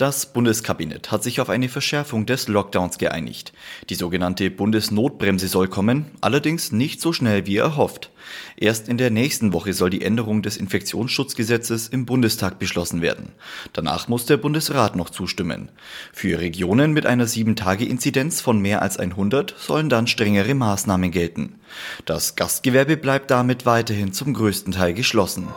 Das Bundeskabinett hat sich auf eine Verschärfung des Lockdowns geeinigt. Die sogenannte Bundesnotbremse soll kommen, allerdings nicht so schnell wie erhofft. Erst in der nächsten Woche soll die Änderung des Infektionsschutzgesetzes im Bundestag beschlossen werden. Danach muss der Bundesrat noch zustimmen. Für Regionen mit einer 7-Tage-Inzidenz von mehr als 100 sollen dann strengere Maßnahmen gelten. Das Gastgewerbe bleibt damit weiterhin zum größten Teil geschlossen.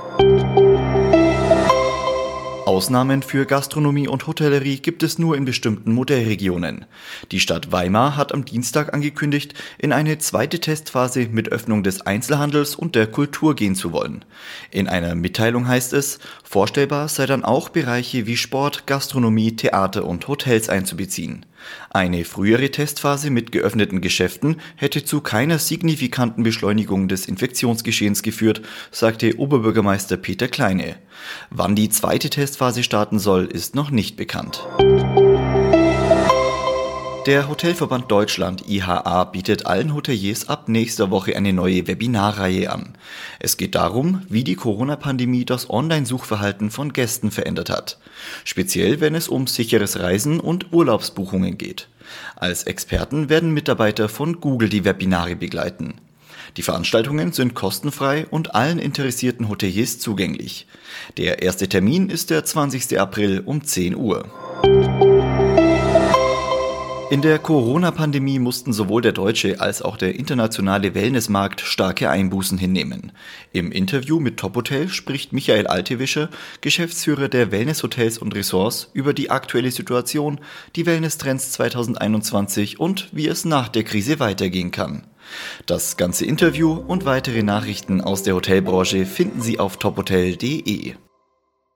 Ausnahmen für Gastronomie und Hotellerie gibt es nur in bestimmten Modellregionen. Die Stadt Weimar hat am Dienstag angekündigt, in eine zweite Testphase mit Öffnung des Einzelhandels und der Kultur gehen zu wollen. In einer Mitteilung heißt es, vorstellbar sei dann auch Bereiche wie Sport, Gastronomie, Theater und Hotels einzubeziehen. Eine frühere Testphase mit geöffneten Geschäften hätte zu keiner signifikanten Beschleunigung des Infektionsgeschehens geführt, sagte Oberbürgermeister Peter Kleine. Wann die zweite Testphase starten soll, ist noch nicht bekannt. Der Hotelverband Deutschland IHA bietet allen Hoteliers ab nächster Woche eine neue Webinarreihe an. Es geht darum, wie die Corona-Pandemie das Online-Suchverhalten von Gästen verändert hat. Speziell wenn es um sicheres Reisen und Urlaubsbuchungen geht. Als Experten werden Mitarbeiter von Google die Webinare begleiten. Die Veranstaltungen sind kostenfrei und allen interessierten Hoteliers zugänglich. Der erste Termin ist der 20. April um 10 Uhr. In der Corona-Pandemie mussten sowohl der deutsche als auch der internationale Wellnessmarkt starke Einbußen hinnehmen. Im Interview mit Top Hotel spricht Michael Altewischer, Geschäftsführer der Wellnesshotels und Ressorts, über die aktuelle Situation, die Wellness-Trends 2021 und wie es nach der Krise weitergehen kann. Das ganze Interview und weitere Nachrichten aus der Hotelbranche finden Sie auf tophotel.de.